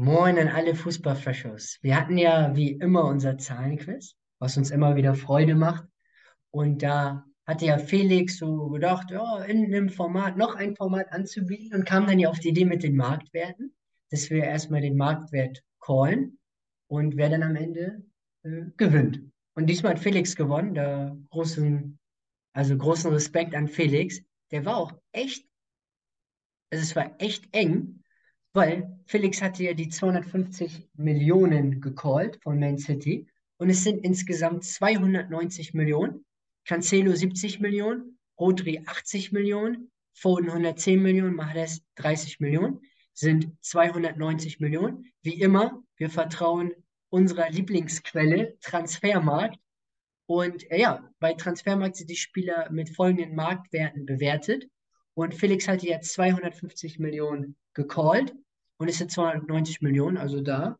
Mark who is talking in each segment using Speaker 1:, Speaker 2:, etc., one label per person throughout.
Speaker 1: Moin an alle Fußballfreshers. Wir hatten ja wie immer unser Zahlenquiz, was uns immer wieder Freude macht. Und da hatte ja Felix so gedacht, ja, in einem Format noch ein Format anzubieten und kam dann ja auf die Idee mit den Marktwerten, dass wir erstmal den Marktwert callen und wer dann am Ende äh, gewinnt. Und diesmal hat Felix gewonnen, da großen, also großen Respekt an Felix. Der war auch echt, also es war echt eng. Weil Felix hatte ja die 250 Millionen gecallt von Man City und es sind insgesamt 290 Millionen. Cancelo 70 Millionen, Rodri 80 Millionen, Foden 110 Millionen, Mahrez 30 Millionen, sind 290 Millionen. Wie immer, wir vertrauen unserer Lieblingsquelle Transfermarkt. Und äh, ja, bei Transfermarkt sind die Spieler mit folgenden Marktwerten bewertet. Und Felix hatte jetzt 250 Millionen gecallt und es sind 290 Millionen, also da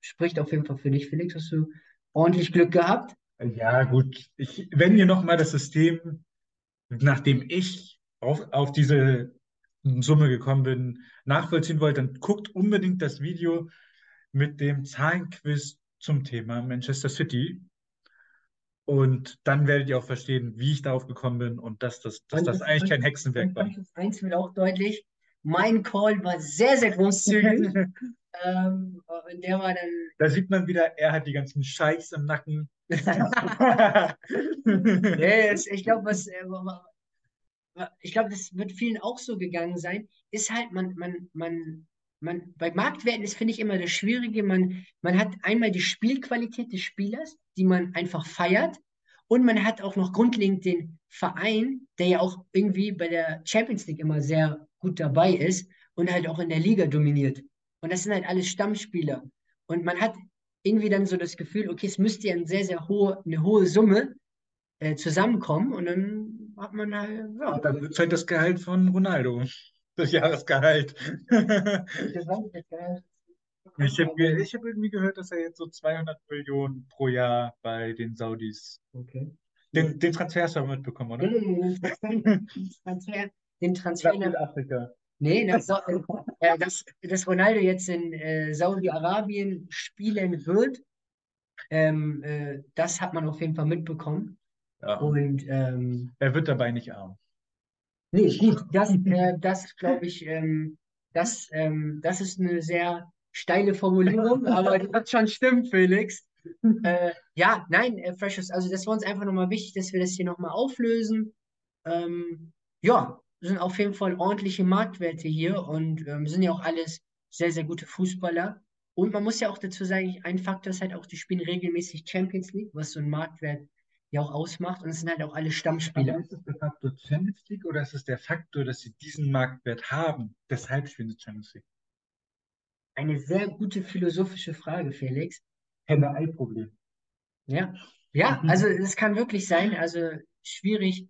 Speaker 1: spricht auf jeden Fall für dich, Felix. Hast du ordentlich Glück gehabt?
Speaker 2: Ja, gut. Ich, wenn ihr nochmal das System, nachdem ich auf, auf diese Summe gekommen bin, nachvollziehen wollt, dann guckt unbedingt das Video mit dem Zahlenquiz zum Thema Manchester City. Und dann werdet ihr auch verstehen, wie ich darauf gekommen bin und dass das, dass das eigentlich kein Hexenwerk war.
Speaker 1: Eins wird auch deutlich, mein Call war sehr, sehr großzügig. ähm, der war dann.
Speaker 2: Da sieht man wieder, er hat die ganzen Scheiß im Nacken.
Speaker 1: nee, ich glaube, was. Äh, ich glaube, das wird vielen auch so gegangen sein. Ist halt, man, man, man, man, bei Marktwerten ist, finde ich, immer das Schwierige. Man, man hat einmal die Spielqualität des Spielers, die man einfach feiert. Und man hat auch noch grundlegend den Verein, der ja auch irgendwie bei der Champions League immer sehr gut dabei ist und halt auch in der Liga dominiert. Und das sind halt alles Stammspieler. Und man hat irgendwie dann so das Gefühl, okay, es müsste ja eine sehr, sehr hohe, eine hohe Summe äh, zusammenkommen und dann hat man halt,
Speaker 2: ja. Und dann wird halt das Gehalt von Ronaldo. Das Jahresgehalt. das war nicht das Gehalt. Ich habe ich hab irgendwie gehört, dass er jetzt so 200 Millionen pro Jahr bei den Saudis.
Speaker 1: Okay.
Speaker 2: Den, den Transfer hast du mitbekommen, oder?
Speaker 1: Transfer, den Transfer
Speaker 2: nach Afrika.
Speaker 1: Nee, das, äh, dass, dass Ronaldo jetzt in äh, Saudi-Arabien spielen wird, ähm, äh, das hat man auf jeden Fall mitbekommen.
Speaker 2: Ja.
Speaker 1: Und ähm,
Speaker 2: er wird dabei nicht arm.
Speaker 1: Nee, gut, das, äh, das glaube ich, ähm, das, ähm, das ist eine sehr steile Formulierung, aber die wird schon stimmen, Felix. äh, ja, nein, äh, Freshers, also das war uns einfach nochmal wichtig, dass wir das hier nochmal auflösen. Ähm, ja, sind auf jeden Fall ordentliche Marktwerte hier und ähm, sind ja auch alles sehr, sehr gute Fußballer. Und man muss ja auch dazu sagen, ein Faktor ist halt auch, die spielen regelmäßig Champions League, was so ein Marktwert ja auch ausmacht. Und es sind halt auch alle Stammspieler.
Speaker 2: Aber ist es der Faktor Champions League oder ist es der Faktor, dass sie diesen Marktwert haben? Deshalb spielen sie Champions League.
Speaker 1: Eine sehr gute philosophische Frage, Felix.
Speaker 2: Henne-Ei-Problem.
Speaker 1: Ja. Ja, also es kann wirklich sein, also schwierig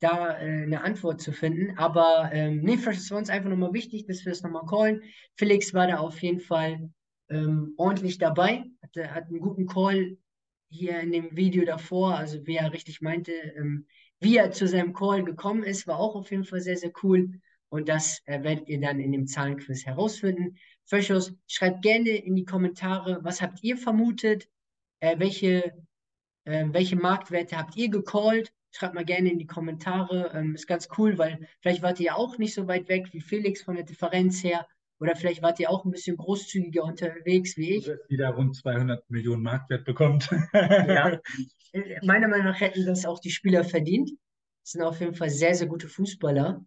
Speaker 1: da äh, eine Antwort zu finden. Aber ähm, nee, es war uns einfach nochmal wichtig, dass wir das nochmal callen. Felix war da auf jeden Fall ähm, ordentlich dabei, hatte, hat einen guten Call hier in dem Video davor, also wie er richtig meinte, ähm, wie er zu seinem Call gekommen ist, war auch auf jeden Fall sehr, sehr cool. Und das äh, werdet ihr dann in dem Zahlenquiz herausfinden. Freshos, schreibt gerne in die Kommentare, was habt ihr vermutet? Äh, welche, äh, welche Marktwerte habt ihr gecallt? Schreibt mal gerne in die Kommentare. Ähm, ist ganz cool, weil vielleicht wart ihr ja auch nicht so weit weg wie Felix von der Differenz her. Oder vielleicht wart ihr auch ein bisschen großzügiger unterwegs wie ich.
Speaker 2: Wieder rund 200 Millionen Marktwert bekommt.
Speaker 1: ja. Meiner Meinung nach hätten das auch die Spieler verdient. Das sind auf jeden Fall sehr, sehr gute Fußballer.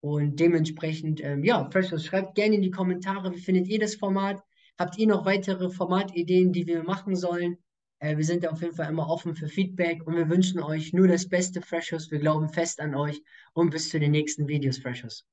Speaker 1: Und dementsprechend, ähm, ja, Freshos, schreibt gerne in die Kommentare, wie findet ihr das Format? Habt ihr noch weitere Formatideen, die wir machen sollen? Äh, wir sind auf jeden Fall immer offen für Feedback und wir wünschen euch nur das Beste, Freshers. Wir glauben fest an euch und bis zu den nächsten Videos, Freshers.